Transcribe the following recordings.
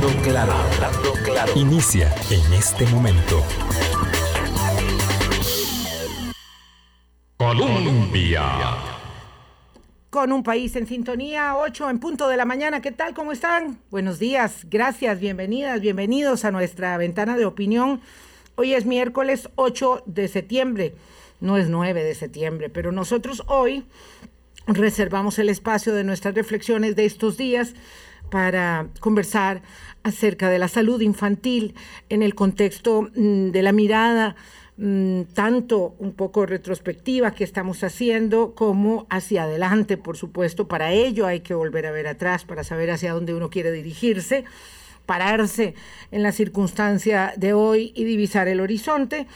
Hablando. Inicia en este momento. Colombia. Con un país en sintonía, 8 en punto de la mañana. ¿Qué tal? ¿Cómo están? Buenos días, gracias, bienvenidas, bienvenidos a nuestra ventana de opinión. Hoy es miércoles 8 de septiembre, no es 9 de septiembre, pero nosotros hoy reservamos el espacio de nuestras reflexiones de estos días para conversar acerca de la salud infantil en el contexto mm, de la mirada mm, tanto un poco retrospectiva que estamos haciendo como hacia adelante, por supuesto. Para ello hay que volver a ver atrás para saber hacia dónde uno quiere dirigirse, pararse en la circunstancia de hoy y divisar el horizonte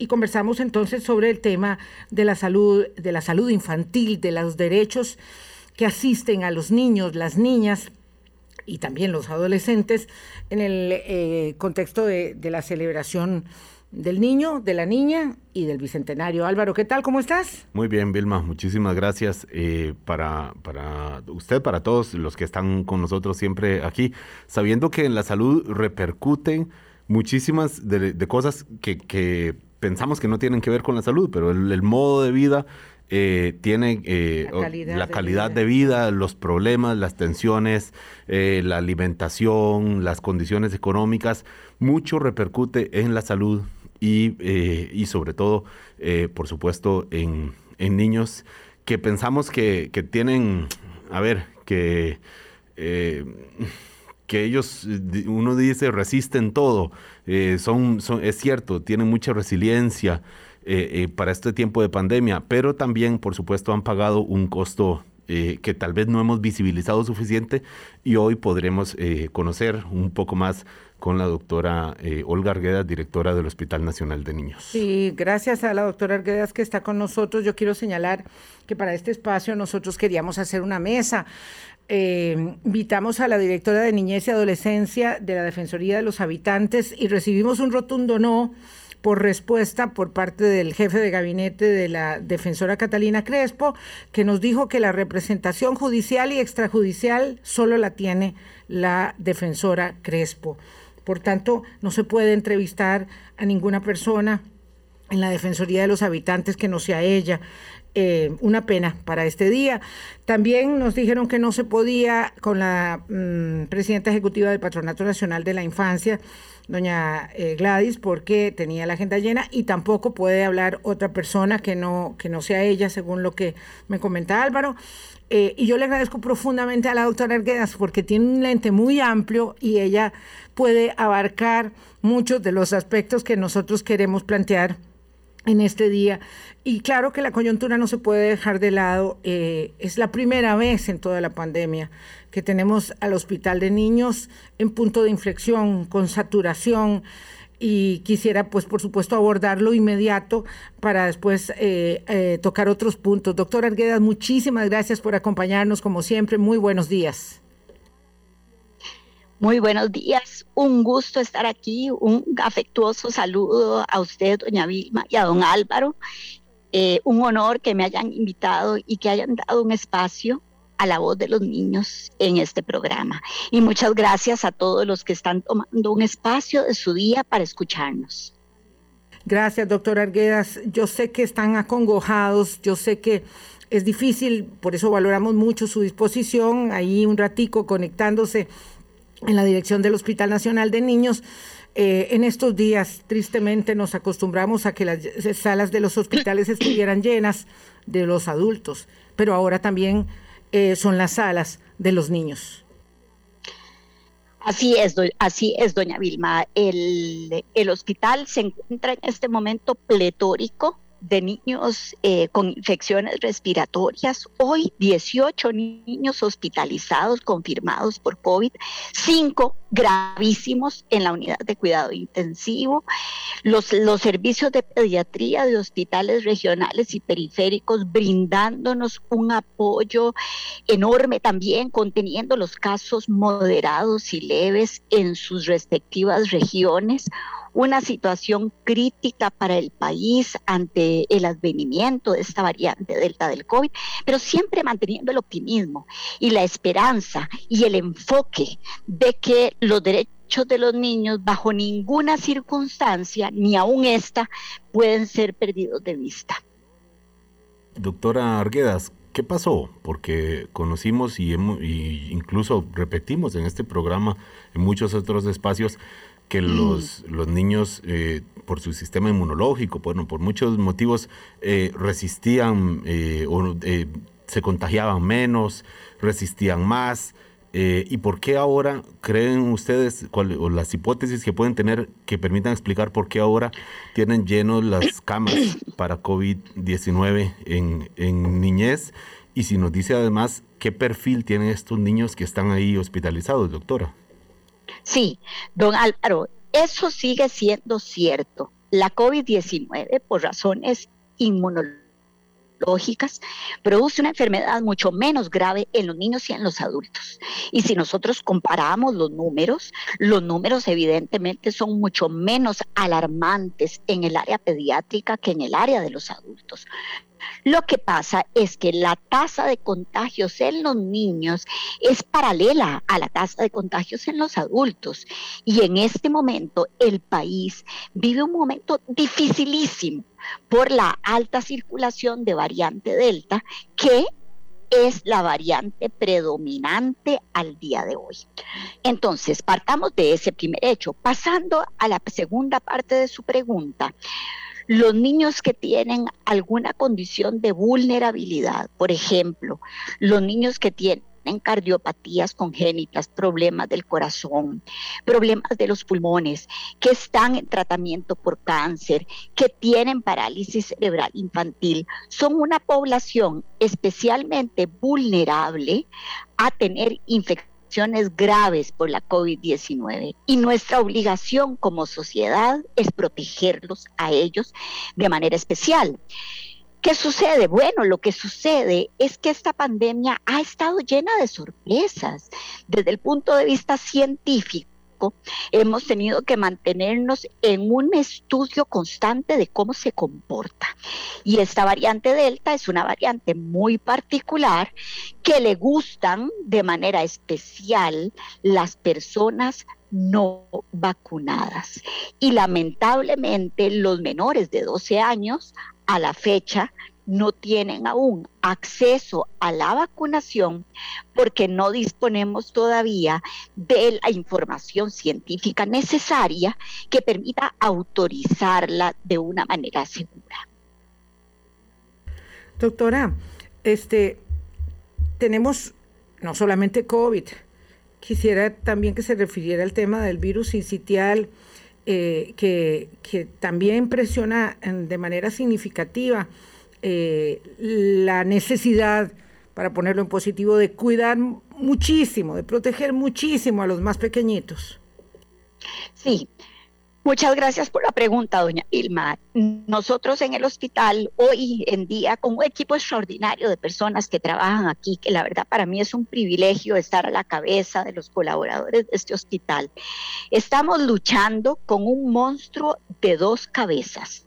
y conversamos entonces sobre el tema de la salud, de la salud infantil, de los derechos que asisten a los niños, las niñas y también los adolescentes en el eh, contexto de, la celebración del niño, de la niña y del bicentenario. Álvaro, ¿qué tal? ¿Cómo estás? Muy bien, Vilma, muchísimas gracias eh, para, para usted, para todos los que están con nosotros siempre aquí, sabiendo que en la salud repercuten muchísimas de, cosas que, que pensamos que no tienen que ver con la salud, pero el, modo de vida eh, tiene eh, la calidad, de, vida. los problemas, las tensiones, eh, la alimentación, las condiciones económicas, mucho repercute en la salud y, y sobre todo, por supuesto, en, en, niños que pensamos que, que tienen, a ver, que que ellos, uno dice, resisten todo. Eh, son, es cierto, tienen mucha resiliencia eh, eh, para este tiempo de pandemia, pero también, por supuesto, han pagado un costo que tal vez no hemos visibilizado suficiente y hoy podremos conocer un poco más con la doctora Olga Arguedas, directora del Hospital Nacional de Niños. Sí, gracias a la doctora Arguedas que está con nosotros. Yo quiero señalar que para este espacio nosotros queríamos hacer una mesa eh, invitamos a la directora de Niñez y Adolescencia de la Defensoría de los Habitantes y recibimos un rotundo no por respuesta por parte del jefe de gabinete de la defensora Catalina Crespo, que nos dijo que la representación judicial y extrajudicial solo la tiene la defensora Crespo. Por tanto, no se puede entrevistar a ninguna persona en la Defensoría de los Habitantes que no sea ella. Eh, una pena para este día. También nos dijeron que no se podía con la mm, presidenta ejecutiva del Patronato Nacional de la Infancia, doña eh, Gladys, porque tenía la agenda llena y tampoco puede hablar otra persona que no, que no sea ella, según lo que me comenta Álvaro. Eh, y yo le agradezco profundamente a la doctora Arguedas porque tiene un lente muy amplio y ella puede abarcar muchos de los aspectos que nosotros queremos plantear en este día. Y claro que la coyuntura no se puede dejar de lado. Eh, es la primera vez en toda la pandemia que tenemos al hospital de niños en punto de inflexión, con saturación. Y quisiera, pues, por supuesto, abordarlo inmediato para después eh, eh, tocar otros puntos. Doctor Arguedas, muchísimas gracias por acompañarnos, como siempre. Muy buenos días. Muy buenos días, un gusto estar aquí, un afectuoso saludo a usted, doña Vilma, y a don Álvaro. Eh, un honor que me hayan invitado y que hayan dado un espacio a la voz de los niños en este programa. Y muchas gracias a todos los que están tomando un espacio de su día para escucharnos. Gracias, doctor Arguedas. Yo sé que están acongojados, yo sé que es difícil, por eso valoramos mucho su disposición, ahí un ratico conectándose en la dirección del Hospital Nacional de Niños. Eh, en estos días, tristemente, nos acostumbramos a que las salas de los hospitales estuvieran llenas de los adultos, pero ahora también eh, son las salas de los niños. Así es, así es, doña Vilma. El, el hospital se encuentra en este momento pletórico de niños eh, con infecciones respiratorias. Hoy 18 niños hospitalizados confirmados por COVID, 5 gravísimos en la unidad de cuidado intensivo. Los, los servicios de pediatría de hospitales regionales y periféricos brindándonos un apoyo enorme también, conteniendo los casos moderados y leves en sus respectivas regiones una situación crítica para el país ante el advenimiento de esta variante delta del COVID, pero siempre manteniendo el optimismo y la esperanza y el enfoque de que los derechos de los niños bajo ninguna circunstancia, ni aún esta, pueden ser perdidos de vista. Doctora Arguedas, ¿qué pasó? Porque conocimos y, incluso repetimos en este programa, en muchos otros espacios, que mm. los, los niños, eh, por su sistema inmunológico, bueno, por muchos motivos, eh, resistían eh, o se contagiaban menos, resistían más. ¿Y por qué ahora creen ustedes, o las hipótesis que pueden tener que permitan explicar por qué ahora tienen llenos las camas para COVID-19 en, en niñez? Y si nos dice además qué perfil tienen estos niños que están ahí hospitalizados, doctora. Sí, don Álvaro, eso sigue siendo cierto. La COVID-19, por razones inmunológicas, produce una enfermedad mucho menos grave en los niños y en los adultos. Y si nosotros comparamos los números, los números evidentemente son mucho menos alarmantes en el área pediátrica que en el área de los adultos. Lo que pasa es que la tasa de contagios en los niños es paralela a la tasa de contagios en los adultos. Y en este momento el país vive un momento dificilísimo por la alta circulación de variante Delta que es la variante predominante al día de hoy. Entonces, partamos de ese primer hecho. Pasando a la segunda parte de su pregunta, los niños que tienen alguna condición de vulnerabilidad, por ejemplo, los niños que tienen cardiopatías congénitas, problemas del corazón, problemas de los pulmones, que están en tratamiento por cáncer, que tienen parálisis cerebral infantil, son una población especialmente vulnerable a tener infecciones graves por la COVID-19 y nuestra obligación como sociedad es protegerlos a ellos de manera especial. ¿Qué sucede? Bueno, lo que sucede es que esta pandemia ha estado llena de sorpresas desde el punto de vista científico hemos tenido que mantenernos en un estudio constante de cómo se comporta. Y esta variante Delta es una variante muy particular que le gustan de manera especial las personas no vacunadas. Y lamentablemente los menores de 12 años a la fecha no tienen aún acceso a la vacunación porque no disponemos todavía de la información científica necesaria que permita autorizarla de una manera segura. Doctora, este tenemos no solamente COVID, quisiera también que se refiriera al tema del virus incitial, eh, que, que, también presiona de manera significativa eh, la necesidad, para ponerlo en positivo, de cuidar muchísimo, de proteger muchísimo a los más pequeñitos. Sí, Muchas gracias por la pregunta, doña Ilma. Nosotros en el hospital hoy en día, con un equipo extraordinario de personas que trabajan aquí, que la verdad para mí es un privilegio estar a la cabeza de los colaboradores de este hospital, estamos luchando con un monstruo de dos cabezas.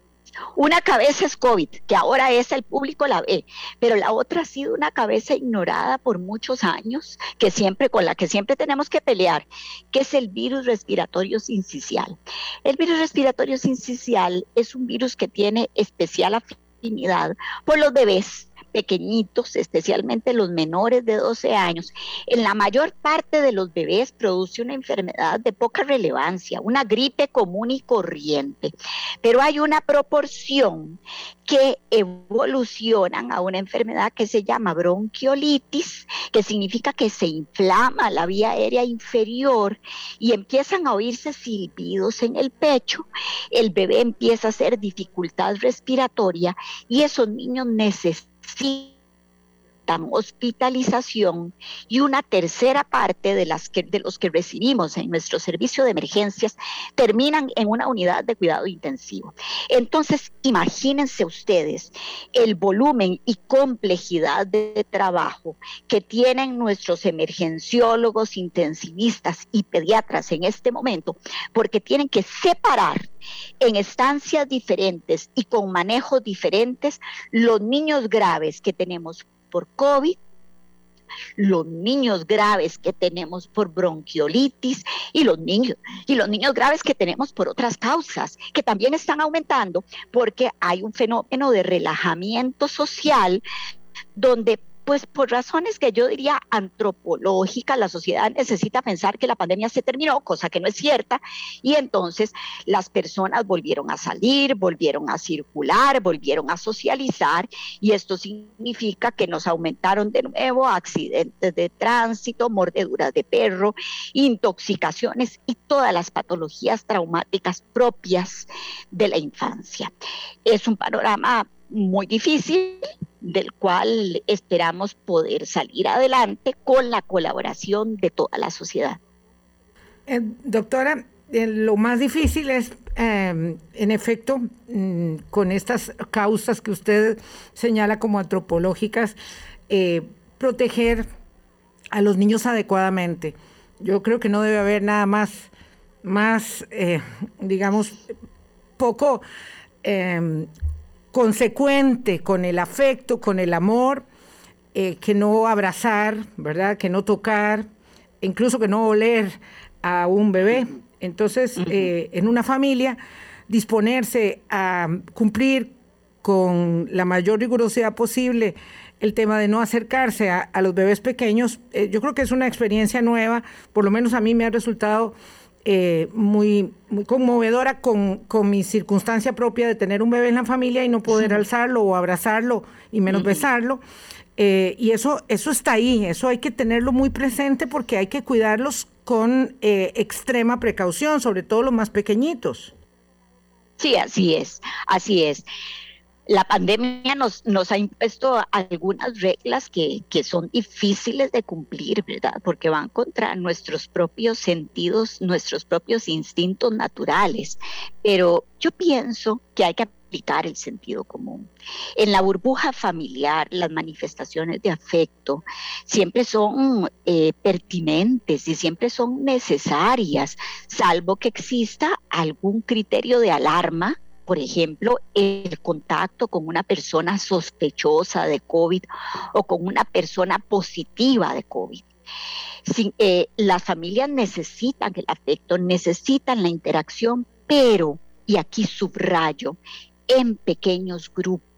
Una cabeza es COVID, que ahora es el público la ve, pero la otra ha sido una cabeza ignorada por muchos años, que siempre con la que siempre tenemos que pelear, que es el virus respiratorio sincicial. El virus respiratorio sincicial es un virus que tiene especial afinidad por los bebés pequeñitos, especialmente los menores de 12 años, en la mayor parte de los bebés produce una enfermedad de poca relevancia, una gripe común y corriente, pero hay una proporción que evolucionan a una enfermedad que se llama bronquiolitis, que significa que se inflama la vía aérea inferior y empiezan a oírse silbidos en el pecho, el bebé empieza a hacer dificultad respiratoria y esos niños necesitan See. Hospitalización y una tercera parte de, las de los que recibimos en nuestro servicio de emergencias terminan en una unidad de cuidado intensivo. Entonces, imagínense ustedes el volumen y complejidad de trabajo que tienen nuestros emergenciólogos, intensivistas y pediatras en este momento, porque tienen que separar en estancias diferentes y con manejos diferentes los niños graves que tenemos por COVID, los niños graves que tenemos por bronquiolitis y los niños y los niños graves que tenemos por otras causas que también están aumentando porque hay un fenómeno de relajamiento social donde pues por razones que yo diría antropológicas, la sociedad necesita pensar que la pandemia se terminó, cosa que no es cierta, y entonces las personas volvieron a salir, volvieron a circular, volvieron a socializar, y esto significa que nos aumentaron de nuevo accidentes de tránsito, mordeduras de perro, intoxicaciones y todas las patologías traumáticas propias de la infancia. Es un panorama muy difícil, del cual esperamos poder salir adelante con la colaboración de toda la sociedad. Eh, doctora, eh, lo más difícil es, em, en efecto, mm, con estas causas que usted señala como antropológicas, eh, proteger a los niños adecuadamente. Yo creo que no debe haber nada más, más digamos, poco em, consecuente con el afecto, con el amor, eh, que no abrazar, ¿verdad? Que no tocar, incluso que no oler a un bebé. Entonces, eh, en una familia, disponerse a cumplir con la mayor rigurosidad posible el tema de no acercarse a, los bebés pequeños, eh, yo creo que es una experiencia nueva, por lo menos a mí me ha resultado eh, muy, muy conmovedora con, con, mi circunstancia propia de tener un bebé en la familia y no poder alzarlo o abrazarlo y menos besarlo. Eh, y eso, eso está ahí, eso hay que tenerlo muy presente porque hay que cuidarlos con eh, extrema precaución, sobre todo los más pequeñitos. Sí, así es, así es la pandemia nos, ha impuesto algunas reglas que, que, son difíciles de cumplir, ¿verdad? Porque van contra nuestros propios sentidos, nuestros propios instintos naturales. Pero yo pienso que hay que aplicar el sentido común. En la burbuja familiar, las manifestaciones de afecto siempre son eh, pertinentes y siempre son necesarias, salvo que exista algún criterio de alarma por ejemplo, el contacto con una persona sospechosa de COVID o con una persona positiva de COVID. Eh, las familias necesitan el afecto, necesitan la interacción, pero, y aquí subrayo, en pequeños grupos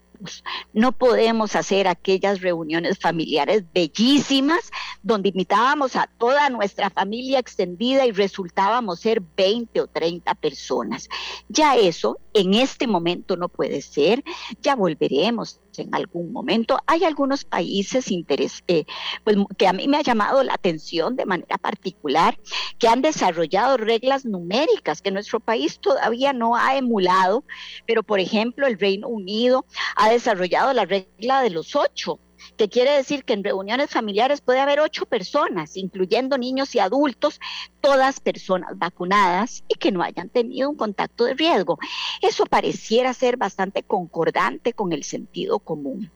no podemos hacer aquellas reuniones familiares bellísimas donde invitábamos a toda nuestra familia extendida y resultábamos ser 20 o 30 personas. Ya eso en este momento no puede ser, ya volveremos en algún momento. Hay algunos países eh, pues, que a mí me ha llamado la atención de manera particular, que han desarrollado reglas numéricas que nuestro país todavía no ha emulado, pero por ejemplo el Reino Unido ha desarrollado la regla de los ocho que quiere decir que en reuniones familiares puede haber ocho personas, incluyendo niños y adultos, todas personas vacunadas y que no hayan tenido un contacto de riesgo. Eso pareciera ser bastante concordante con el sentido común.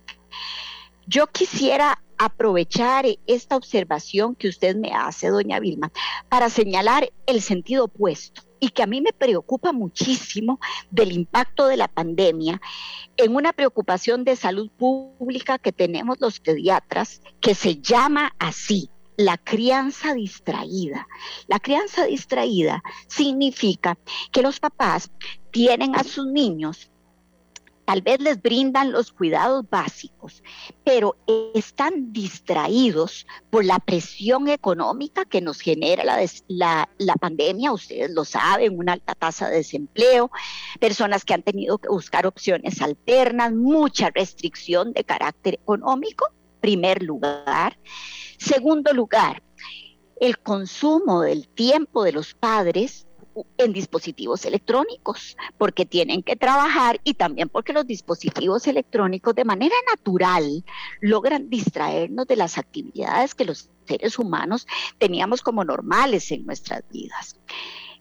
Yo quisiera aprovechar esta observación que usted me hace, doña Vilma, para señalar el sentido opuesto y que a mí me preocupa muchísimo del impacto de la pandemia en una preocupación de salud pública que tenemos los pediatras, que se llama así, la crianza distraída. La crianza distraída significa que los papás tienen a sus niños tal vez les brindan los cuidados básicos, pero están distraídos por la presión económica que nos genera la, la, pandemia, ustedes lo saben, una alta tasa de desempleo, personas que han tenido que buscar opciones alternas, mucha restricción de carácter económico, primer lugar. Segundo lugar, el consumo del tiempo de los padres en dispositivos electrónicos, porque tienen que trabajar y también porque los dispositivos electrónicos de manera natural logran distraernos de las actividades que los seres humanos teníamos como normales en nuestras vidas.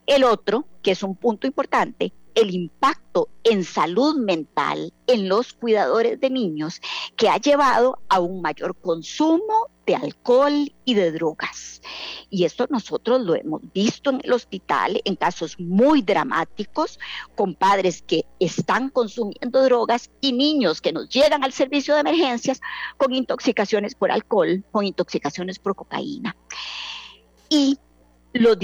El otro, que es un punto importante, el impacto en salud mental en los cuidadores de niños que ha llevado a un mayor consumo de alcohol y de drogas. Y esto nosotros lo hemos visto en el hospital en casos muy dramáticos con padres que están consumiendo drogas y niños que nos llegan al servicio de emergencias con intoxicaciones por alcohol, con intoxicaciones por cocaína. Y los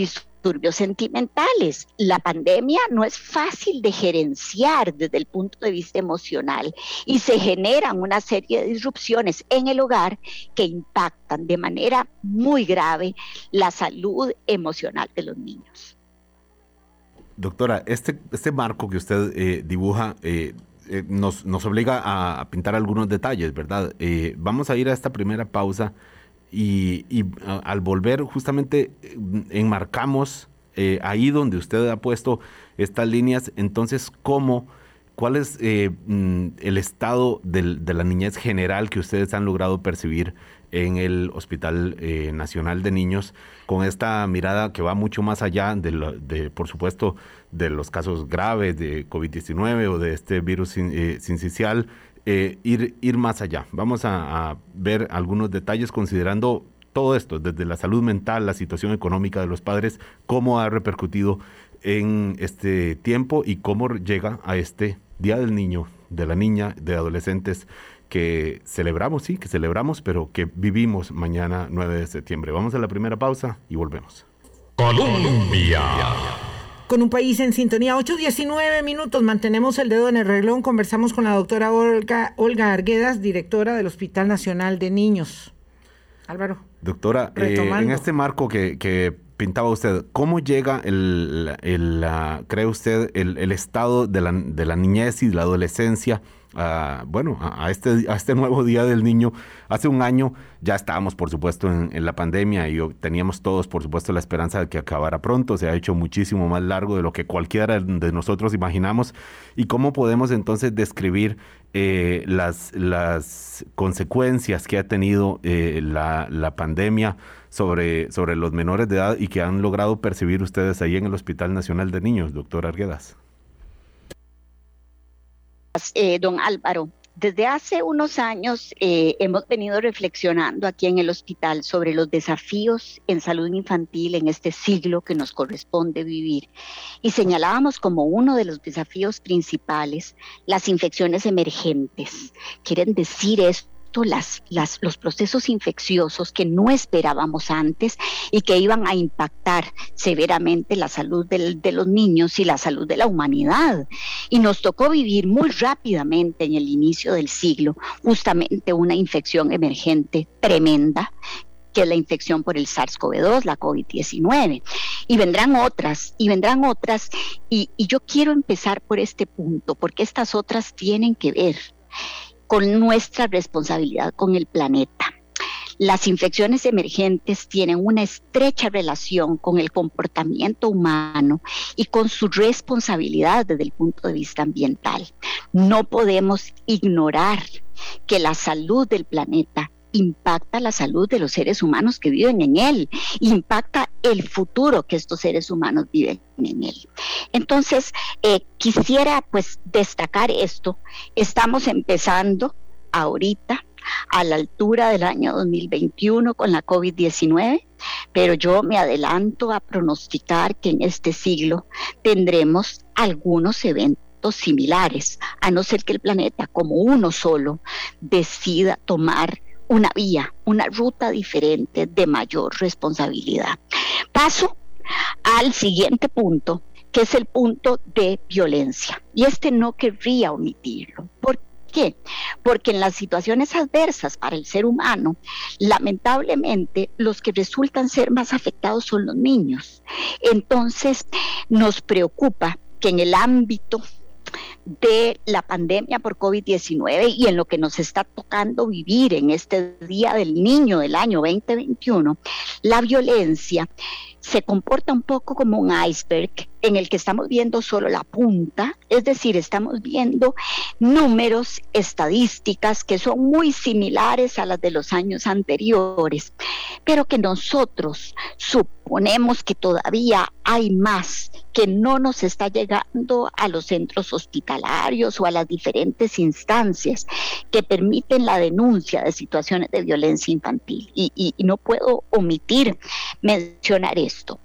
disturbios sentimentales. La pandemia no es fácil de gerenciar desde el punto de vista emocional y se generan una serie de disrupciones en el hogar que impactan de manera muy grave la salud emocional de los niños. Doctora, este, este marco que usted eh, dibuja eh, eh, nos, nos, obliga a, pintar algunos detalles, ¿verdad? vamos a ir a esta primera pausa y, al volver justamente mm, enmarcamos eh, ahí donde usted ha puesto estas líneas, entonces cómo, cuál es eh, mm, el estado de la niñez general que ustedes han logrado percibir en el Hospital eh, Nacional de Niños, con esta mirada que va mucho más allá de, de por supuesto, de los casos graves de COVID-19 o de este virus sincicial, eh, ir, ir más allá. Vamos a, ver algunos detalles considerando todo esto, desde la salud mental, la situación económica de los padres, cómo ha repercutido en este tiempo y cómo llega a este Día del Niño, de la Niña, de adolescentes que celebramos, sí, que celebramos, pero que vivimos mañana 9 de septiembre. Vamos a la primera pausa y volvemos. Colombia con un país en sintonía. 8.19 minutos, mantenemos el dedo en el reglón. Conversamos con la doctora Olga, Olga Arguedas, directora del Hospital Nacional de Niños. Álvaro. Doctora, eh, en este marco que, pintaba usted, ¿cómo llega, el, el, cree usted, el, el estado de la, de la niñez y de la adolescencia? bueno, a, este, a este nuevo Día del Niño. Hace un año ya estábamos, por supuesto, en, la pandemia y teníamos todos, por supuesto, la esperanza de que acabara pronto. Se ha hecho muchísimo más largo de lo que cualquiera de nosotros imaginamos. ¿Y cómo podemos entonces describir eh, las, las consecuencias que ha tenido eh, la, la pandemia sobre, sobre los menores de edad y que han logrado percibir ustedes ahí en el Hospital Nacional de Niños, doctor Arguedas? Eh, don Álvaro. Desde hace unos años eh, hemos venido reflexionando aquí en el hospital sobre los desafíos en salud infantil en este siglo que nos corresponde vivir y señalábamos como uno de los desafíos principales las infecciones emergentes. Quieren decir esto los procesos infecciosos que no esperábamos antes y que iban a impactar severamente la salud de los niños y la salud de la humanidad. Y nos tocó vivir muy rápidamente en el inicio del siglo justamente una infección emergente tremenda que es la infección por el SARS-CoV-2, la COVID-19. Y vendrán otras, y vendrán otras. y yo quiero empezar por este punto, porque estas otras tienen que ver con nuestra responsabilidad con el planeta. Las infecciones emergentes tienen una estrecha relación con el comportamiento humano y con su responsabilidad desde el punto de vista ambiental. No podemos ignorar que la salud del planeta impacta la salud de los seres humanos que viven en él, impacta el futuro que estos seres humanos viven en él. Entonces, eh, quisiera pues destacar esto. Estamos empezando ahorita a la altura del año 2021 con la COVID-19, pero yo me adelanto a pronosticar que en este siglo tendremos algunos eventos similares, a no ser que el planeta como uno solo decida tomar una vía, una ruta diferente de mayor responsabilidad. Paso al siguiente punto, que es el punto de violencia. Y este no querría omitirlo. ¿Por qué? Porque en las situaciones adversas para el ser humano, lamentablemente los que resultan ser más afectados son los niños. Entonces, nos preocupa que en el ámbito de la pandemia por COVID-19 y en lo que nos está tocando vivir en este Día del Niño del año 2021, la violencia se comporta un poco como un iceberg en el que estamos viendo solo la punta, es decir, estamos viendo números, estadísticas que son muy similares a las de los años anteriores, pero que nosotros suponemos que todavía hay más que no nos está llegando a los centros hospitalarios o a las diferentes instancias que permiten la denuncia de situaciones de violencia infantil. Y, no puedo omitir mencionar esto.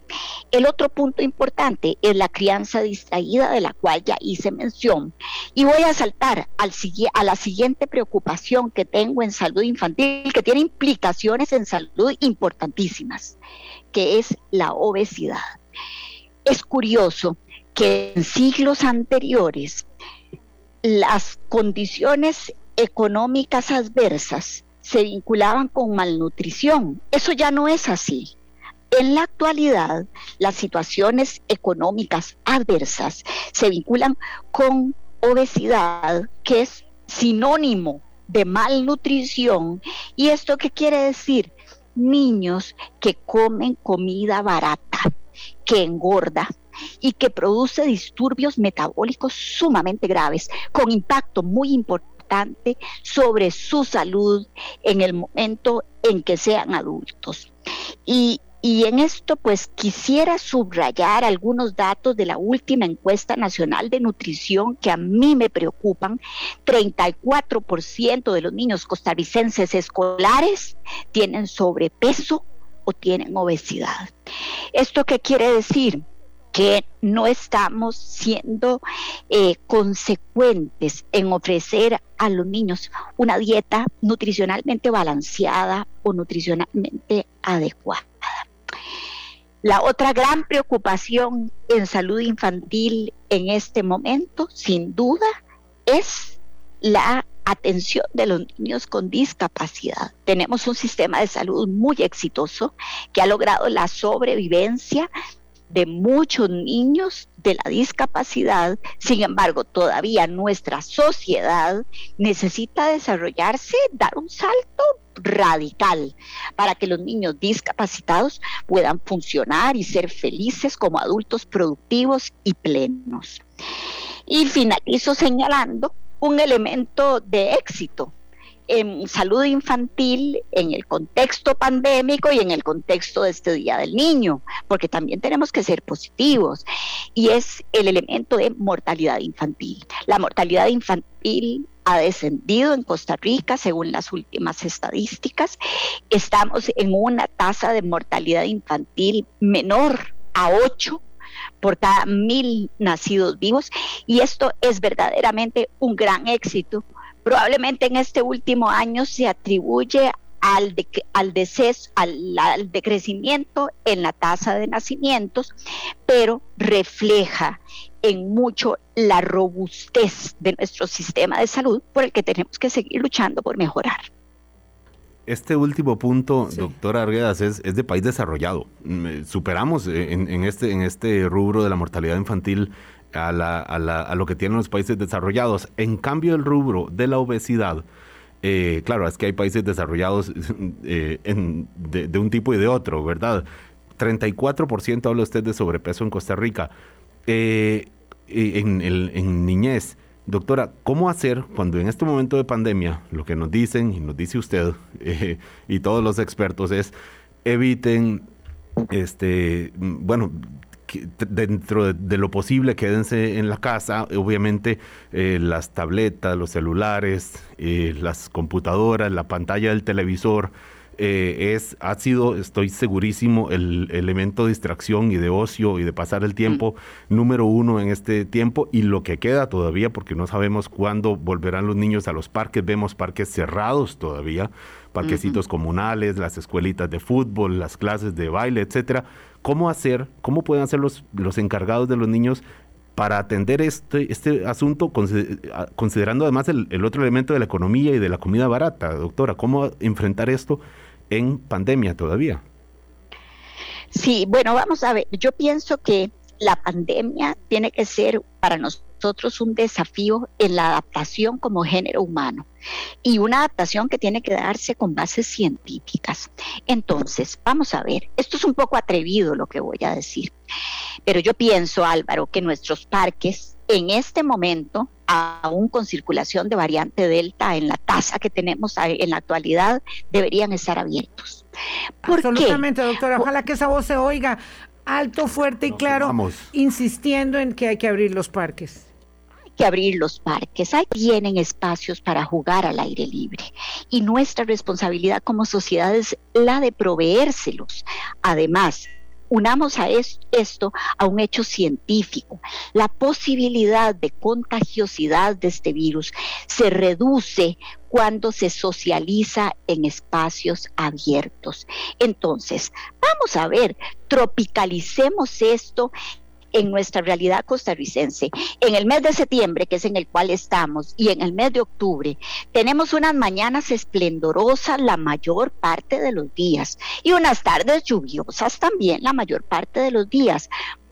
El otro punto importante es la crianza distraída de la cual ya hice mención. Y voy a saltar al, a la siguiente preocupación que tengo en salud infantil, que tiene implicaciones en salud importantísimas, que es la obesidad. Es curioso que en siglos anteriores las condiciones económicas adversas se vinculaban con malnutrición. Eso ya no es así. En la actualidad, las situaciones económicas adversas se vinculan con obesidad, que es sinónimo de malnutrición. ¿Y esto qué quiere decir? Niños que comen comida barata, que engorda y que produce disturbios metabólicos sumamente graves, con impacto muy importante sobre su salud en el momento en que sean adultos. Y y en esto, pues quisiera subrayar algunos datos de la última encuesta nacional de nutrición que a mí me preocupan. 34% de los niños costarricenses escolares tienen sobrepeso o tienen obesidad. ¿Esto qué quiere decir? que no estamos siendo eh, consecuentes en ofrecer a los niños una dieta nutricionalmente balanceada o nutricionalmente adecuada. La otra gran preocupación en salud infantil en este momento, sin duda, es la atención de los niños con discapacidad. Tenemos un sistema de salud muy exitoso que ha logrado la sobrevivencia de muchos niños de la discapacidad. Sin embargo, todavía nuestra sociedad necesita desarrollarse, dar un salto radical para que los niños discapacitados puedan funcionar y ser felices como adultos productivos y plenos. Y finalizo señalando un elemento de éxito en salud infantil en el contexto pandémico y en el contexto de este Día del Niño, porque también tenemos que ser positivos, y es el elemento de mortalidad infantil. La mortalidad infantil ha descendido en Costa Rica según las últimas estadísticas. Estamos en una tasa de mortalidad infantil menor a 8 por cada mil nacidos vivos y esto es verdaderamente un gran éxito. Probablemente en este último año se atribuye al, al, deceso, al, al, decrecimiento en la tasa de nacimientos, pero refleja en mucho la robustez de nuestro sistema de salud por el que tenemos que seguir luchando por mejorar. Este último punto, doctora Arguedas, es, de país desarrollado. Mm, superamos en, este, en este rubro de la mortalidad infantil a, a, lo que tienen los países desarrollados. En cambio, el rubro de la obesidad, eh, claro, es que hay países desarrollados eh, de, un tipo y de otro, ¿verdad? 34% habla usted de sobrepeso en Costa Rica. Eh, en, en niñez, doctora, ¿cómo hacer cuando en este momento de pandemia lo que nos dicen y nos dice usted y todos los expertos es eviten, este, bueno, dentro de, lo posible quédense en la casa. Obviamente eh, las tabletas, los celulares, eh, las computadoras, la pantalla del televisor. Eh, es, ha sido, estoy segurísimo, el elemento de distracción y de ocio y de pasar el tiempo mm. número uno en este tiempo y lo que queda todavía, porque no sabemos cuándo volverán los niños a los parques, vemos parques cerrados todavía, parquecitos comunales, las escuelitas de fútbol, las clases de baile, etcétera. Cómo hacer, cómo pueden hacer los, los encargados de los niños para atender este, este asunto, considerando además el, el, otro elemento de la economía y de la comida barata, doctora, ¿cómo enfrentar esto en pandemia todavía? Sí, bueno, vamos a ver, yo pienso que la pandemia tiene que ser para nosotros un desafío en la adaptación como género humano y una adaptación que tiene que darse con bases científicas. Entonces, vamos a ver, esto es un poco atrevido lo que voy a decir, pero yo pienso, Álvaro, que nuestros parques en este momento, aún con circulación de variante Delta en la tasa que tenemos en la actualidad, deberían estar abiertos. Absolutamente, doctora. Ojalá que esa voz se oiga alto, fuerte y claro, insistiendo en que hay que abrir los parques Hay que abrir los parques, ahí tienen espacios para jugar al aire libre y nuestra responsabilidad como sociedad es la de proveérselos. Además, unamos a esto a un hecho científico. La posibilidad de contagiosidad de este virus se reduce cuando se socializa en espacios abiertos. Entonces, vamos a ver, tropicalicemos esto en nuestra realidad costarricense. En el mes de septiembre, que es en el cual estamos, y en el mes de octubre, tenemos unas mañanas esplendorosas la mayor parte de los días y unas tardes lluviosas también la mayor parte de los días.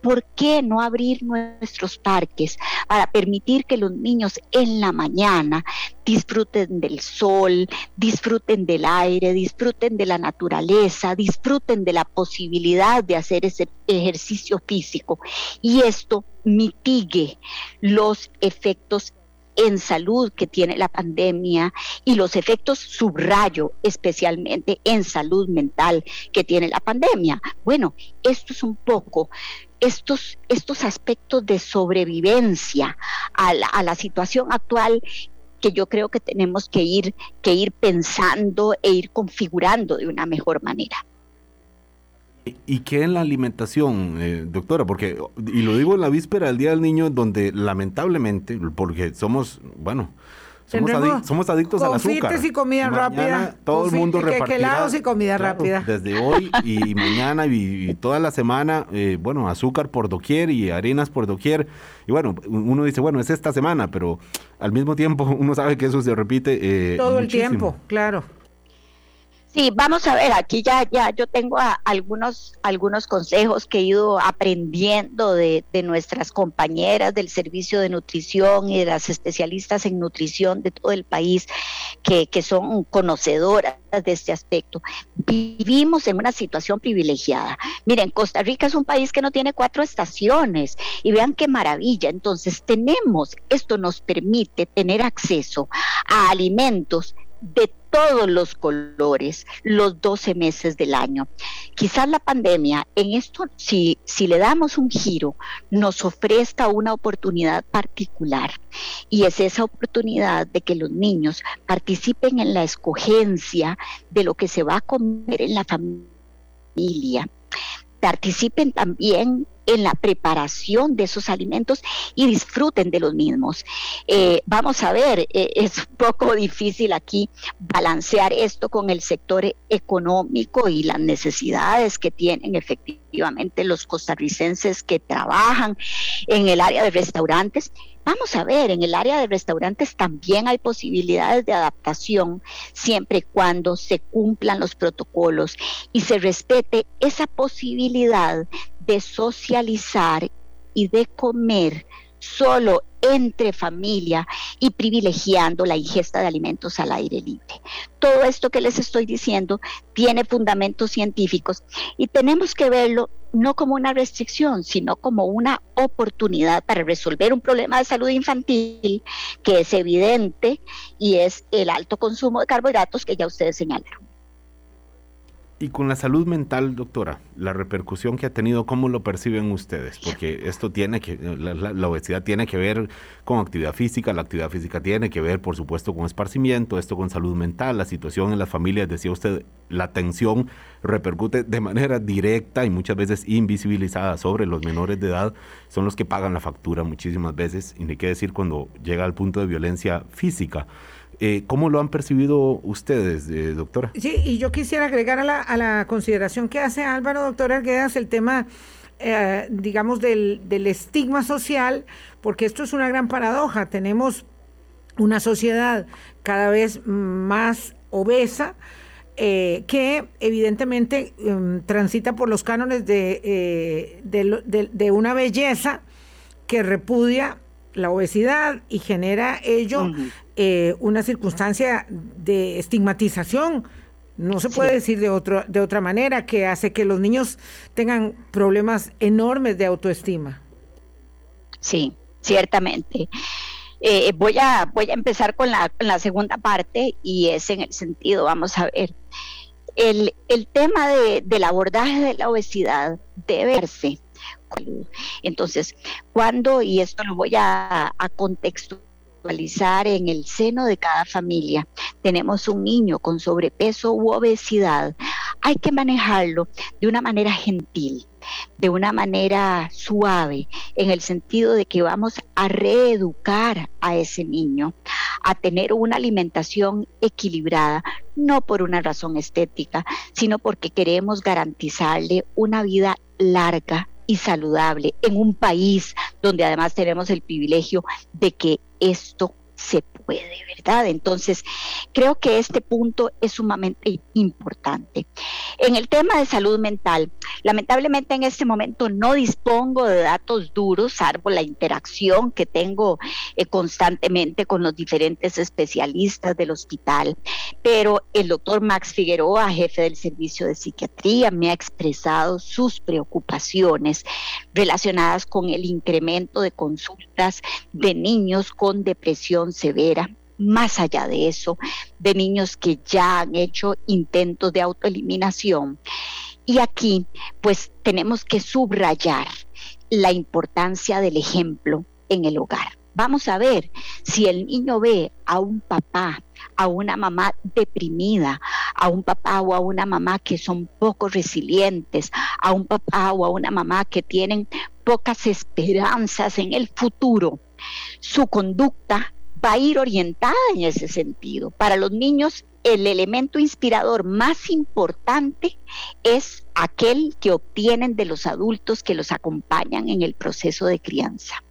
¿Por qué no abrir nuestros parques para permitir que los niños en la mañana disfruten del sol, disfruten del aire, disfruten de la naturaleza, disfruten de la posibilidad de hacer ese ejercicio físico y esto mitigue los efectos en salud que tiene la pandemia y los efectos subrayo, especialmente en salud mental que tiene la pandemia. Bueno, esto es un poco estos, estos aspectos de sobrevivencia a la, situación actual que yo creo que tenemos que ir, que ir pensando e ir configurando de una mejor manera. ¿Y qué en la alimentación, eh, doctora? Porque, y lo digo en la víspera del Día del Niño, donde lamentablemente, porque somos, bueno, somos, adictos al azúcar. y comida rápida. Todo el mundo repartirá. y comida rápida. Desde hoy y mañana y, toda la semana, eh, bueno, azúcar por doquier y harinas por doquier. Y bueno, uno dice, bueno, es esta semana, pero al mismo tiempo uno sabe que eso se repite. Eh, Todo el tiempo, claro. Sí, vamos a ver, aquí ya, ya yo tengo algunos, algunos consejos que he ido aprendiendo de, nuestras compañeras del servicio de nutrición y de las especialistas en nutrición de todo el país que, que son conocedoras de este aspecto. Vivimos en una situación privilegiada. Miren, Costa Rica es un país que no tiene cuatro estaciones y vean qué maravilla. Entonces tenemos, esto nos permite tener acceso a alimentos de todos los colores los 12 meses del año. Quizás la pandemia, en esto, si, si le damos un giro, nos ofrezca una oportunidad particular y es esa oportunidad de que los niños participen en la escogencia de lo que se va a comer en la familia participen también en la preparación de esos alimentos y disfruten de los mismos. Eh, vamos a ver, eh, es un poco difícil aquí balancear esto con el sector económico y las necesidades que tienen efectivamente los costarricenses que trabajan en el área de restaurantes. Vamos a ver, en el área de restaurantes también hay posibilidades de adaptación siempre y cuando se cumplan los protocolos y se respete esa posibilidad de socializar y de comer solo entre familia y privilegiando la ingesta de alimentos al aire libre. Todo esto que les estoy diciendo tiene fundamentos científicos y tenemos que verlo no como una restricción, sino como una oportunidad para resolver un problema de salud infantil que es evidente y es el alto consumo de carbohidratos que ya ustedes señalaron. Y con la salud mental, doctora, la repercusión que ha tenido, ¿cómo lo perciben ustedes? Porque esto tiene que, la, obesidad tiene que ver con actividad física, la actividad física tiene que ver, por supuesto, con esparcimiento, esto con salud mental, la situación en las familias, decía usted, la tensión repercute de manera directa y muchas veces invisibilizada sobre los menores de edad, son los que pagan la factura muchísimas veces, y ni qué decir cuando llega al punto de violencia física. Eh, ¿Cómo lo han percibido ustedes, eh, doctora? Sí, y yo quisiera agregar a la, consideración que hace Álvaro, doctora Arguedas, el tema, eh, digamos, del, estigma social, porque esto es una gran paradoja. Tenemos una sociedad cada vez más obesa, que evidentemente em, transita por los cánones de, una belleza que repudia la obesidad y genera ello una circunstancia de estigmatización no se puede decir de, otro, de otra manera, que hace que los niños tengan problemas enormes de autoestima. Sí, ciertamente. Eh, voy, a, voy a empezar con la, segunda parte y es en el sentido, vamos a ver, el, tema del abordaje de la obesidad debe verse. Entonces, cuando, y esto lo voy a, contextualizar, en el seno de cada familia. Tenemos un niño con sobrepeso u obesidad, hay que manejarlo de una manera gentil, de una manera suave, en el sentido de que vamos a reeducar a ese niño a tener una alimentación equilibrada, no por una razón estética, sino porque queremos garantizarle una vida larga y saludable en un país donde además tenemos el privilegio de que esto se puede, ¿verdad? Entonces, creo que este punto es sumamente importante. En el tema de salud mental, lamentablemente en este momento no dispongo de datos duros, salvo la interacción que tengo eh, constantemente con los diferentes especialistas del hospital, pero el doctor Max Figueroa, jefe del servicio de psiquiatría, me ha expresado sus preocupaciones relacionadas con el incremento de consultas de niños con depresión severa más allá de eso, de niños que ya han hecho intentos de autoeliminación. Y aquí, pues tenemos que subrayar la importancia del ejemplo en el hogar. Vamos a ver si el niño ve a un papá, a una mamá deprimida, a un papá o a una mamá que son poco resilientes, a un papá o a una mamá que tienen pocas esperanzas en el futuro. Su conducta va a ir orientada en ese sentido. Para los niños, el elemento inspirador más importante es aquel que obtienen de los adultos que los acompañan en el proceso de crianza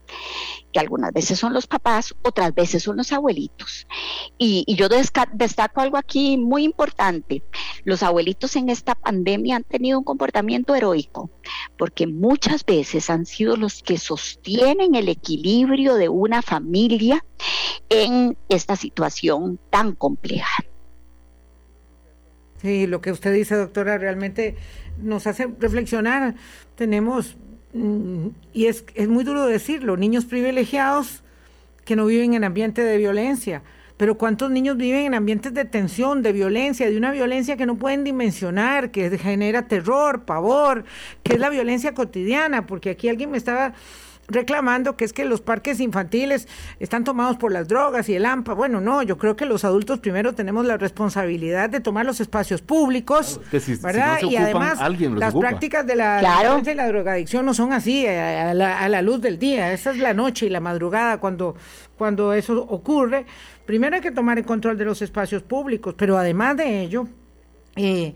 que algunas veces son los papás, otras veces son los abuelitos. Y, yo destaco algo aquí muy importante. Los abuelitos en esta pandemia han tenido un comportamiento heroico, porque muchas veces han sido los que sostienen el equilibrio de una familia en esta situación tan compleja. Sí, lo que usted dice, doctora, realmente nos hace reflexionar. Tenemos y es, es muy duro decirlo, niños privilegiados que no viven en ambiente de violencia. Pero ¿cuántos niños viven en ambientes de tensión, de violencia, de una violencia que no pueden dimensionar, que genera terror, pavor, que es la violencia cotidiana? Porque aquí alguien me estaba reclamando que es que los parques infantiles están tomados por las drogas y el AMPA. Bueno, no, yo creo que los adultos primero tenemos la responsabilidad de tomar los espacios públicos, ¿verdad? y además las prácticas de la, la drogadicción no son así a, la, luz del día, esa es la noche y la madrugada cuando, cuando eso ocurre. Primero hay que tomar el control de los espacios públicos, pero además de ello... Eh,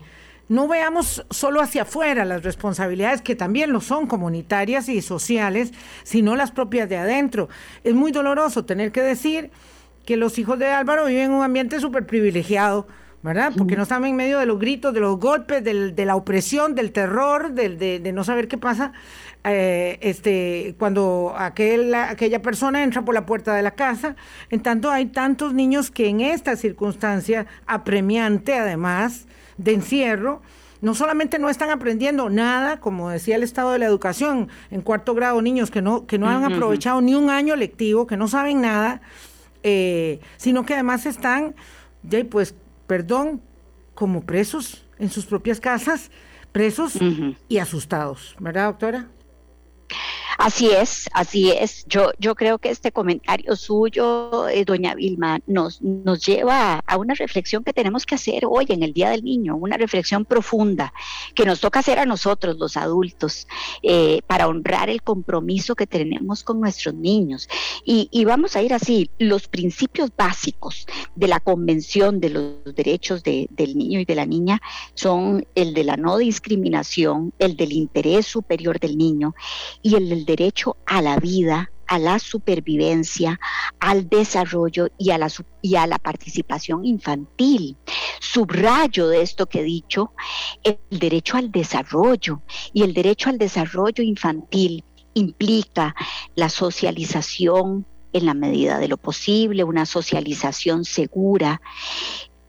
no veamos solo hacia afuera las responsabilidades que también lo son comunitarias y sociales, sino las propias de adentro. Es muy doloroso tener que decir que los hijos de Álvaro viven en un ambiente súper privilegiado, ¿verdad? Porque no están en medio de los gritos, de los golpes, de la opresión, del terror, de, no saber qué pasa. Eh, este, cuando aquel, aquella persona entra por la puerta de la casa, en tanto hay tantos niños que en esta circunstancia apremiante, además, de encierro, no solamente no están aprendiendo nada, como decía el estado de la educación, en cuarto grado, niños que no, que no han aprovechado ni un año lectivo, que no saben nada, eh, sino que además están, ya pues, perdón, como presos en sus propias casas, presos y asustados, ¿verdad, doctora? Así es, así es. Yo, yo creo que este comentario suyo, eh, doña Vilma, nos, nos lleva a una reflexión que tenemos que hacer hoy en el Día del Niño, una reflexión profunda que nos toca hacer a nosotros, los adultos, eh, para honrar el compromiso que tenemos con nuestros niños. Y, y vamos a ir así, los principios básicos de la Convención de los Derechos de, del Niño y de la Niña son el de la no discriminación, el del interés superior del niño y el del derecho a la vida, a la supervivencia, al desarrollo y a la, y a la participación infantil. subrayo de esto que he dicho, el derecho al desarrollo y el derecho al desarrollo infantil implica la socialización en la medida de lo posible, una socialización segura,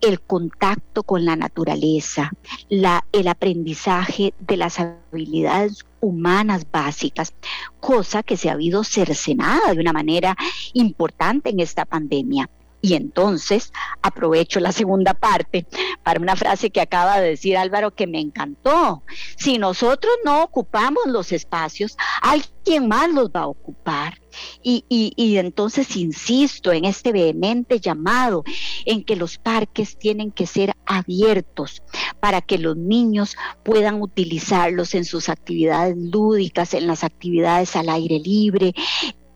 el contacto con la naturaleza, la, el aprendizaje de las habilidades humanas básicas, cosa que se ha habido cercenada de una manera importante en esta pandemia. Y entonces aprovecho la segunda parte para una frase que acaba de decir Álvaro que me encantó. Si nosotros no ocupamos los espacios, alguien más los va a ocupar. Y, y, entonces insisto en este vehemente llamado en que los parques tienen que ser abiertos para que los niños puedan utilizarlos en sus actividades lúdicas, en las actividades al aire libre,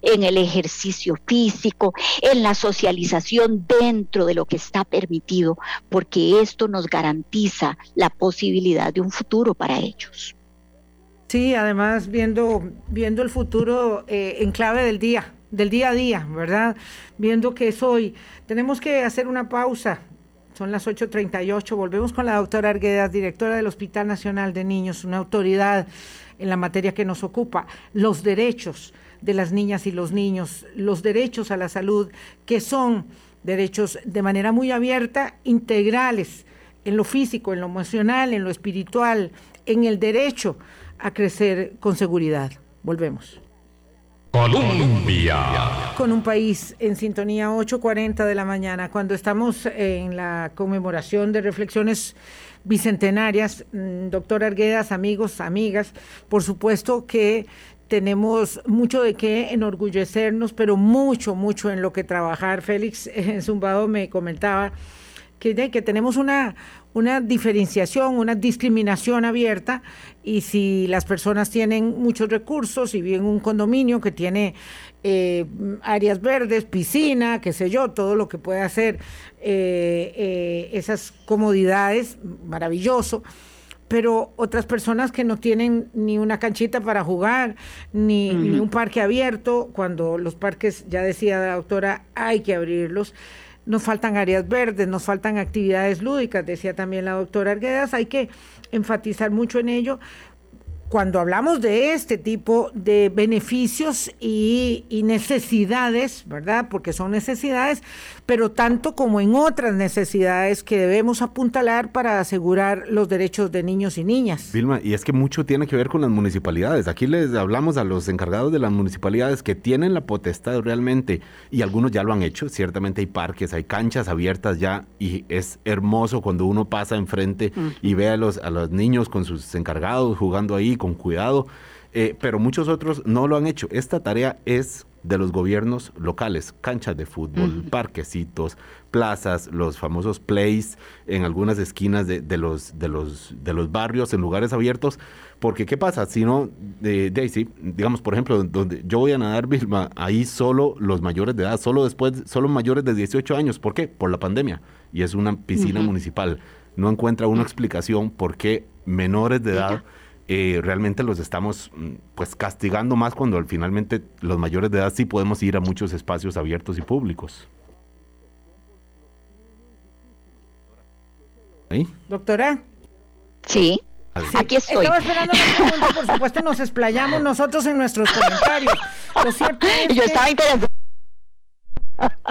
en el ejercicio físico, en la socialización dentro de lo que está permitido, porque esto nos garantiza la posibilidad de un futuro para ellos. Sí, además viendo, viendo el futuro eh, en clave del día, del día a día, ¿verdad? Viendo que es hoy. Tenemos que hacer una pausa. Son las 8.38. Volvemos con la doctora Arguedas, directora del Hospital Nacional de Niños, una autoridad en la materia que nos ocupa. Los derechos de las niñas y los niños, los derechos a la salud, que son derechos de manera muy abierta, integrales, en lo físico, en lo emocional, en lo espiritual, en el derecho a crecer con seguridad. Volvemos. Colombia. Con un país en sintonía 8.40 de la mañana, cuando estamos en la conmemoración de reflexiones bicentenarias, mm, doctor Arguedas, amigos, amigas, por supuesto que tenemos mucho de qué enorgullecernos, pero mucho, mucho en lo que trabajar. Félix en Zumbado me comentaba que, tenemos una, una diferenciación, una discriminación abierta y si las personas tienen muchos recursos y viven en un condominio que tiene eh, áreas verdes, piscina, qué sé yo, todo lo que puede hacer eh, eh, esas comodidades, maravilloso pero otras personas que no tienen ni una canchita para jugar, ni, un parque abierto, cuando los parques, ya decía la doctora, hay que abrirlos. Nos faltan áreas verdes, nos faltan actividades lúdicas, decía también la doctora Arguedas, hay que enfatizar mucho en ello, cuando hablamos de este tipo de beneficios y, necesidades, ¿verdad? Porque son necesidades, pero tanto como en otras necesidades que debemos apuntalar para asegurar los derechos de niños y niñas. Vilma, y es que mucho tiene que ver con las municipalidades. Aquí les hablamos a los encargados de las municipalidades que tienen la potestad realmente, y algunos ya lo han hecho, ciertamente hay parques, hay canchas abiertas ya, y es hermoso cuando uno pasa enfrente y ve a los, a los niños con sus encargados jugando ahí con cuidado, eh, pero muchos otros no lo han hecho. Esta tarea es de los gobiernos locales, canchas de fútbol, parquecitos, plazas, los famosos plays en algunas esquinas de, los, de, los, de los barrios, en lugares abiertos, porque ¿qué pasa? Si no, Daisy, digamos, por ejemplo, donde yo voy a nadar, Vilma, ahí solo los mayores de edad, solo después, solo mayores de 18 años, ¿por qué? Por la pandemia, y es una piscina municipal. No encuentra una explicación por qué menores de edad... Eh, realmente los estamos mm, pues castigando más cuando finalmente los mayores de edad sí podemos ir a muchos espacios abiertos y públicos. Doctora. Sí. Aquí estoy. Estaba esperando la pregunta, por supuesto nos explayamos nosotros en nuestros comentarios. Lo cierto es Yo estaba interesada.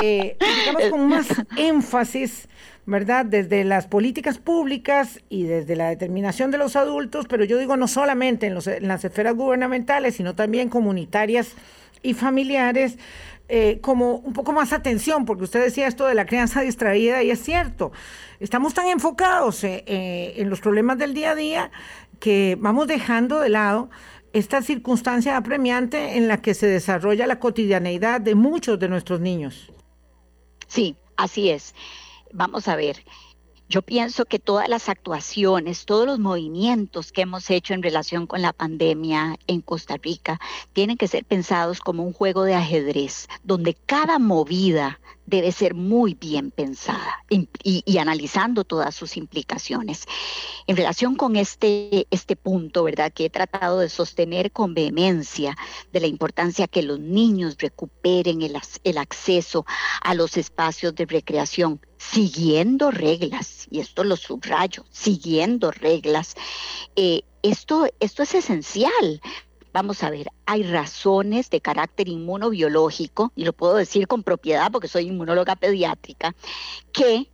Eh, digamos con más énfasis ¿verdad? Desde las políticas públicas y desde la determinación de los adultos, pero yo digo no solamente en, las esferas gubernamentales, sino también comunitarias y familiares, eh, como un poco más atención, porque usted decía esto de la crianza distraída y es cierto, estamos tan enfocados eh, eh, en los problemas del día a día que vamos dejando de lado esta circunstancia apremiante en la que se desarrolla la cotidianeidad de muchos de nuestros niños. Sí, así es vamos a ver, yo pienso que todas las actuaciones, todos los movimientos que hemos hecho en relación con la pandemia en Costa Rica tienen que ser pensados como un juego de ajedrez, donde cada movida debe ser muy bien pensada y, analizando todas sus implicaciones. En relación con este, este punto, ¿verdad? Que he tratado de sostener con vehemencia de la importancia que los niños recuperen el, el acceso a los espacios de recreación siguiendo reglas, y esto lo subrayo, siguiendo reglas. Eh, esto, esto es esencial Vamos a ver, hay razones de carácter inmunobiológico, y lo puedo decir con propiedad porque soy inmunóloga pediátrica, que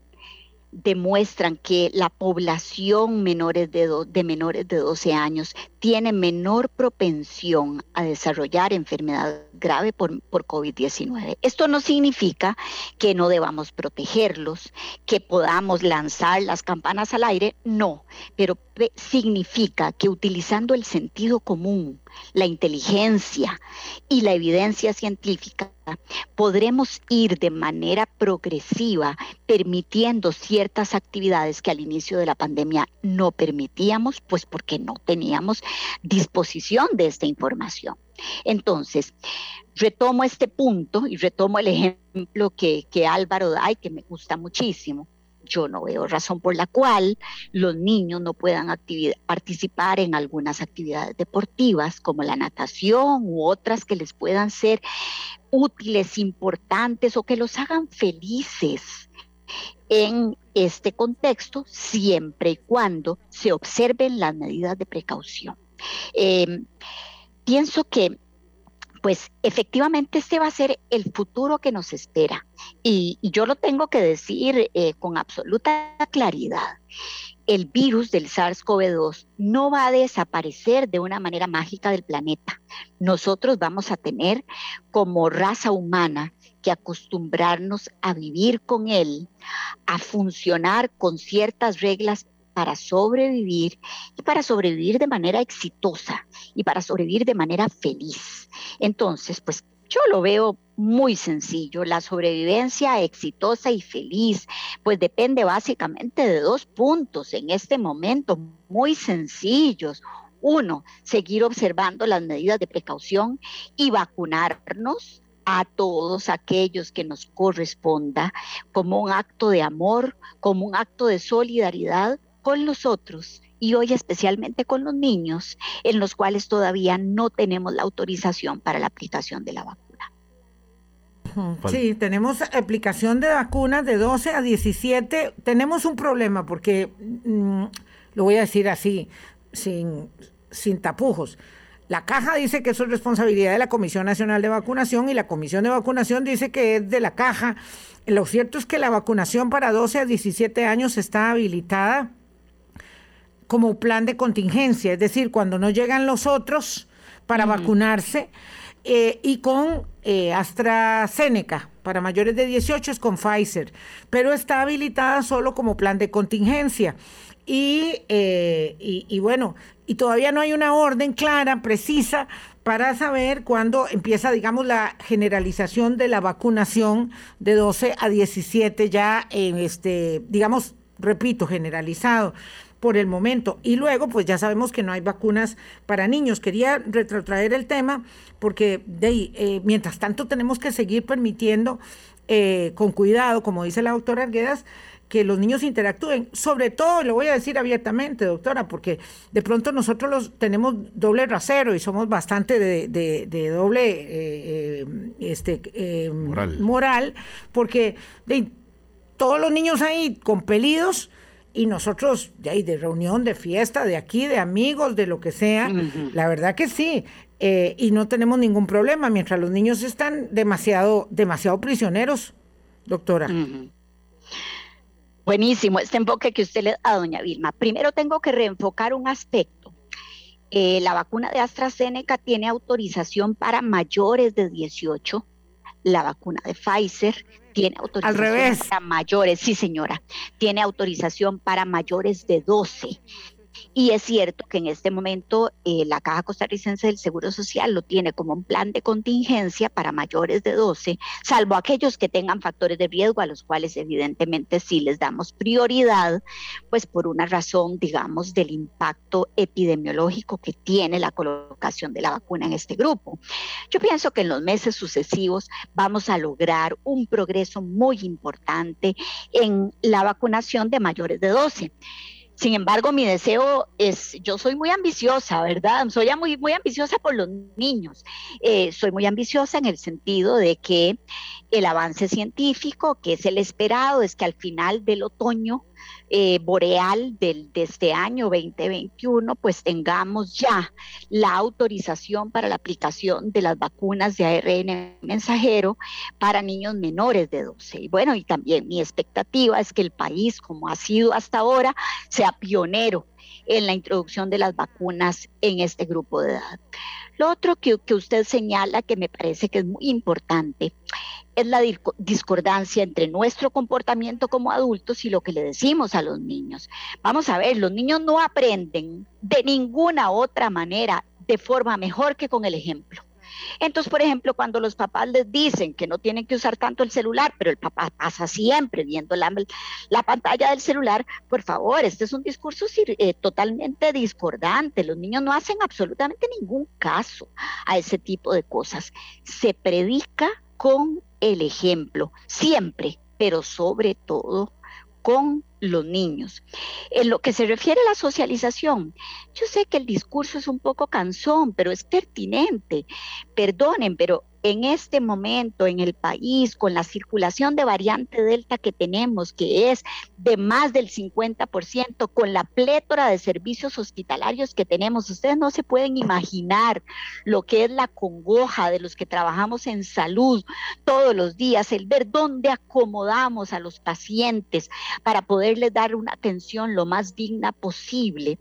demuestran que la población menores de, de menores de 12 años tiene menor propensión a desarrollar enfermedad grave por, por COVID-19. Esto no significa que no debamos protegerlos, que podamos lanzar las campanas al aire, no, pero significa que utilizando el sentido común, la inteligencia y la evidencia científica, podremos ir de manera progresiva permitiendo ciertas actividades que al inicio de la pandemia no permitíamos, pues porque no teníamos disposición de esta información. Entonces, retomo este punto y retomo el ejemplo que, que Álvaro da y que me gusta muchísimo yo no veo razón por la cual los niños no puedan participar en algunas actividades deportivas como la natación u otras que les puedan ser útiles, importantes o que los hagan felices en este contexto, siempre y cuando se observen las medidas de precaución. Em, pienso que pues efectivamente este va a ser el futuro que nos espera. Y, yo lo tengo que decir eh, con absoluta claridad. El virus del SARS-CoV-2 no va a desaparecer de una manera mágica del planeta. Nosotros vamos a tener como raza humana que acostumbrarnos a vivir con él, a funcionar con ciertas reglas para sobrevivir y para sobrevivir de manera exitosa y para sobrevivir de manera feliz. Entonces, pues yo lo veo muy sencillo. La sobrevivencia exitosa y feliz, pues depende básicamente de dos puntos en este momento, muy sencillos. Uno, seguir observando las medidas de precaución y vacunarnos a todos aquellos que nos corresponda como un acto de amor, como un acto de solidaridad con los otros y hoy especialmente con los niños, en los cuales todavía no tenemos la autorización para la aplicación de la vacuna. Sí, tenemos aplicación de vacunas de 12 a 17. Tenemos un problema porque, mm, lo voy a decir así, sin, sin tapujos. La caja dice que eso es responsabilidad de la Comisión Nacional de Vacunación y la Comisión de Vacunación dice que es de la caja. Lo cierto es que la vacunación para 12 a 17 años está habilitada como plan de contingencia, es decir, cuando no llegan los otros para vacunarse, eh, y con eh, AstraZeneca, para mayores de 18 es con Pfizer, pero está habilitada solo como plan de contingencia. Y, eh, y, y, bueno, y todavía no hay una orden clara, precisa, para saber cuándo empieza, digamos, la generalización de la vacunación de 12 a 17 ya en este, digamos, repito, generalizado por el momento. Y luego, pues ya sabemos que no hay vacunas para niños. Quería retrotraer el tema porque de eh, mientras tanto tenemos que seguir permitiendo eh, con cuidado, como dice la doctora Arguedas, que los niños interactúen, sobre todo, lo voy a decir abiertamente, doctora, porque de pronto nosotros los tenemos doble rasero y somos bastante de, doble eh, este, moral. moral. porque de, todos los niños ahí compelidos y nosotros de ahí de reunión, de fiesta, de aquí, de amigos, de lo que sea, la verdad que sí, eh, y no tenemos ningún problema mientras los niños están demasiado, demasiado prisioneros, doctora. Buenísimo, este enfoque que usted le da, doña Vilma. Primero tengo que reenfocar un aspecto. Eh, la vacuna de AstraZeneca tiene autorización para mayores de 18 la vacuna de Pfizer tiene autorización para mayores, sí señora, tiene autorización para mayores de 12. Y es cierto que en este momento eh, la Caja Costarricense del Seguro Social lo tiene como un plan de contingencia para mayores de 12, salvo aquellos que tengan factores de riesgo a los cuales evidentemente sí les damos prioridad, pues por una razón, digamos, del impacto epidemiológico que tiene la colocación de la vacuna en este grupo. Yo pienso que en los meses sucesivos vamos a lograr un progreso muy importante en la vacunación de mayores de 12. Sin embargo, mi deseo es, yo soy muy ambiciosa, ¿verdad? Soy muy, muy ambiciosa por los niños. Eh, soy muy ambiciosa en el sentido de que el avance científico, que es el esperado, es que al final del otoño eh, boreal del, de este año 2021, pues tengamos ya la autorización para la aplicación de las vacunas de ARN mensajero para niños menores de 12. Y bueno, y también mi expectativa es que el país, como ha sido hasta ahora, sea pionero en la introducción de las vacunas en este grupo de edad. Lo otro que, que usted señala que me parece que es muy importante es la discordancia entre nuestro comportamiento como adultos y lo que le decimos a los niños. Vamos a ver, los niños no aprenden de ninguna otra manera de forma mejor que con el ejemplo. Entonces, por ejemplo, cuando los papás les dicen que no tienen que usar tanto el celular, pero el papá pasa siempre viendo la, la pantalla del celular, por favor, este es un discurso eh, totalmente discordante. Los niños no hacen absolutamente ningún caso a ese tipo de cosas. Se predica con el ejemplo, siempre, pero sobre todo con los niños. En lo que se refiere a la socialización, yo sé que el discurso es un poco cansón, pero es pertinente. Perdonen, pero en este momento en el país, con la circulación de variante Delta que tenemos, que es de más del 50%, con la plétora de servicios hospitalarios que tenemos, ustedes no se pueden imaginar lo que es la congoja de los que trabajamos en salud todos los días, el ver dónde acomodamos a los pacientes para poderles dar una atención lo más digna posible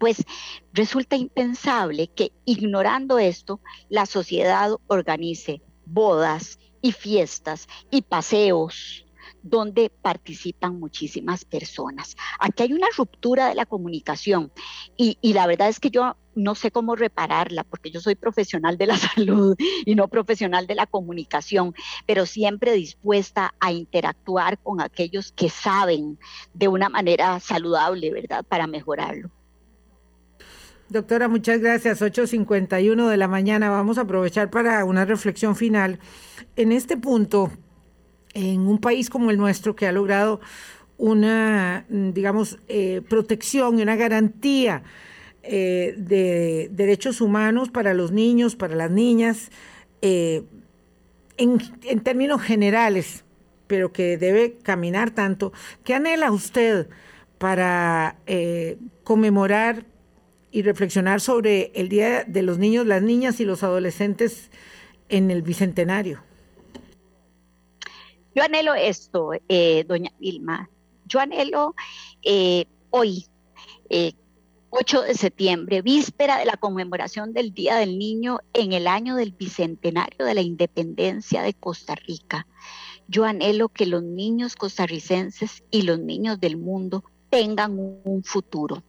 pues resulta impensable que ignorando esto, la sociedad organice bodas y fiestas y paseos donde participan muchísimas personas. Aquí hay una ruptura de la comunicación y, la verdad es que yo no sé cómo repararla porque yo soy profesional de la salud y no profesional de la comunicación, pero siempre dispuesta a interactuar con aquellos que saben de una manera saludable, ¿verdad? Para mejorarlo. Doctora, muchas gracias. 8.51 de la mañana. Vamos a aprovechar para una reflexión final. En este punto, en un país como el nuestro que ha logrado una, digamos, eh, protección y una garantía eh, de derechos humanos para los niños, para las niñas, eh, en, en, términos generales, pero que debe caminar tanto. ¿Qué anhela usted para conmemorar y reflexionar sobre el Día de los Niños, las Niñas y los Adolescentes en el Bicentenario. Yo anhelo esto, eh, doña Vilma. Yo anhelo eh, hoy, 8 eh, de septiembre, víspera de la conmemoración del Día del Niño en el año del Bicentenario de la Independencia de Costa Rica. Yo anhelo que los niños costarricenses y los niños del mundo tengan un futuro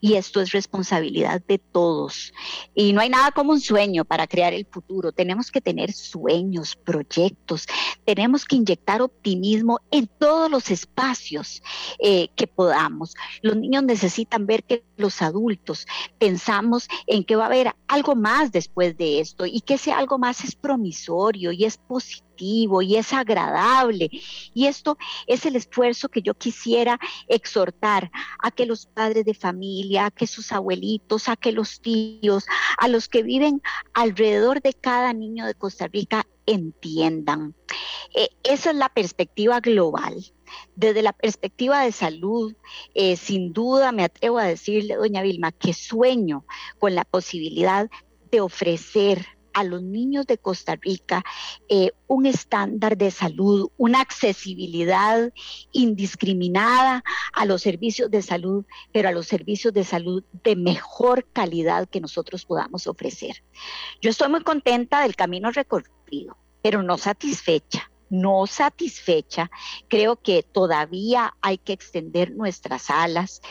y esto es responsabilidad de todos. Y no hay nada como un sueño para crear el futuro. Tenemos que tener sueños, proyectos, tenemos que inyectar optimismo en todos los espacios eh, que podamos. Los niños necesitan ver que los adultos pensamos en que va a haber algo más después de esto y que ese algo más es promisorio y es positivo y es agradable. Y esto es el esfuerzo que yo quisiera exhortar a que los padres de familia, a que sus abuelitos, a que los tíos, a los que viven alrededor de cada niño de Costa Rica entiendan. Eh, esa es la perspectiva global. Desde la perspectiva de salud, eh, sin duda me atrevo a decirle, doña Vilma, que sueño con la posibilidad de ofrecer a los niños de Costa Rica eh, un estándar de salud, una accesibilidad indiscriminada a los servicios de salud, pero a los servicios de salud de mejor calidad que nosotros podamos ofrecer. Yo estoy muy contenta del camino recorrido, pero no satisfecha no satisfecha, creo que todavía hay que extender nuestras alas.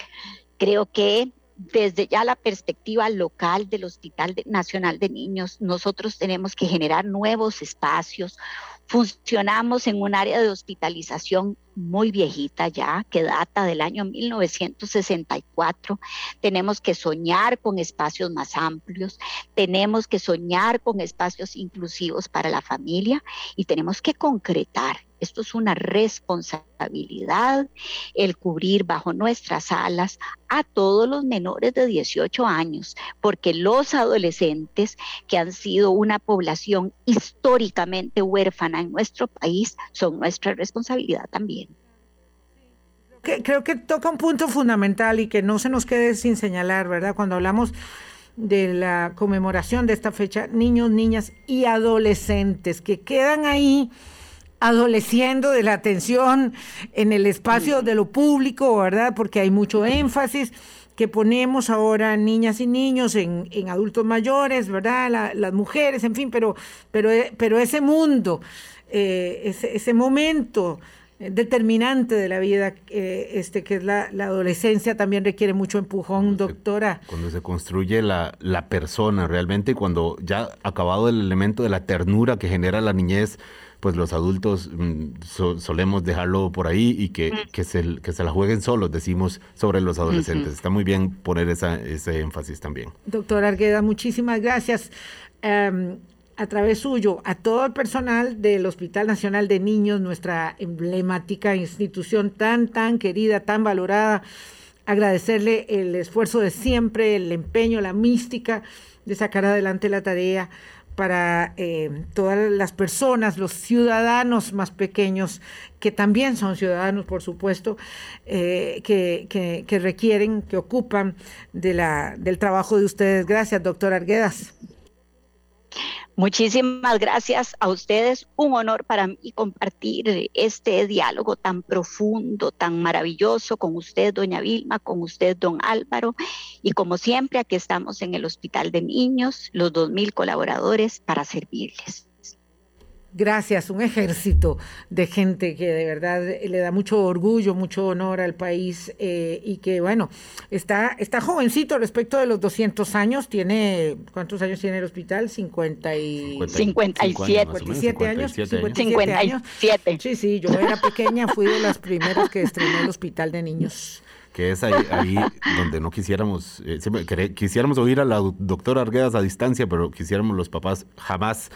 Creo que desde ya la perspectiva local del Hospital Nacional de Niños, nosotros tenemos que generar nuevos espacios. Funcionamos en un área de hospitalización muy viejita ya, que data del año 1964. Tenemos que soñar con espacios más amplios, tenemos que soñar con espacios inclusivos para la familia y tenemos que concretar esto es una responsabilidad, el cubrir bajo nuestras alas a todos los menores de 18 años, porque los adolescentes que han sido una población históricamente huérfana en nuestro país son nuestra responsabilidad también. Creo que toca un punto fundamental y que no se nos quede sin señalar, ¿verdad? Cuando hablamos de la conmemoración de esta fecha, niños, niñas y adolescentes que quedan ahí adoleciendo de la atención en el espacio de lo público, ¿verdad? Porque hay mucho énfasis que ponemos ahora en niñas y niños, en, adultos mayores, ¿verdad? las mujeres, en fin, pero, pero, pero ese mundo, eh, ese, ese, momento determinante de la vida, eh, este, que es la, adolescencia, también requiere mucho empujón, doctora. cuando se construye la, la persona realmente, cuando ya acabado el elemento de la ternura que genera la niñez, pues los adultos mm, solemos dejarlo por ahí y que, que, se, que se la jueguen solos, decimos, sobre los adolescentes. Está muy bien poner esa, ese énfasis también. Doctor Argueda, muchísimas gracias. Em, a través suyo, a todo el personal del Hospital Nacional de Niños, nuestra emblemática institución tan, tan querida, tan valorada, agradecerle el esfuerzo de siempre, el empeño, la mística de sacar adelante la tarea para eh, todas las personas, los ciudadanos más pequeños, que también son ciudadanos, por supuesto, eh, que, que, requieren, que ocupan del trabajo de ustedes. Gracias, doctor Arguedas. Muchísimas gracias a ustedes. Un honor para mí compartir este diálogo tan profundo, tan maravilloso con usted, doña Vilma, con usted, don Álvaro. Y como siempre, aquí estamos en el Hospital de Niños, los 2.000 colaboradores para servirles gracias, un ejército de gente que de verdad le da mucho orgullo, mucho honor al país eh, y que, bueno, está, está jovencito respecto de los 200 años, tiene, ¿cuántos años tiene el hospital? 50 y... 57. 57 años. 57 años. Sí, sí, yo era pequeña, fui de las primeras que estrenó el hospital de niños que es ahí, ahí donde no quisiéramos, eh, quisiéramos oír a la doctora Arguedas a distancia, pero quisiéramos los papás jamás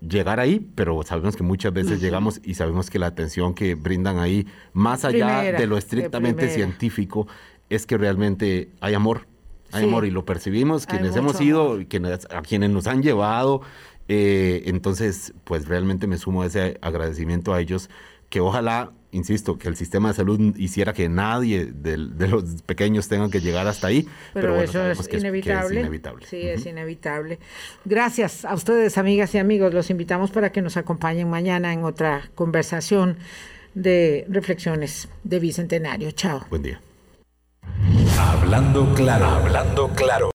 llegar ahí, pero sabemos que muchas veces llegamos y sabemos que la atención que brindan ahí, más allá de lo estrictamente científico, es que realmente hay amor, hay amor y lo percibimos, quienes hemos ido, quienes, a quienes nos han llevado, eh, entonces pues realmente me sumo a ese agradecimiento a ellos, que ojalá insisto, que el sistema de salud hiciera que nadie de, los pequeños tengan que llegar hasta ahí. Pero, eso es, inevitable. Sí, es inevitable. Gracias a ustedes, amigas y amigos. Los invitamos para que nos acompañen mañana en otra conversación de reflexiones de Bicentenario. Chao. Buen día. Hablando claro, hablando claro.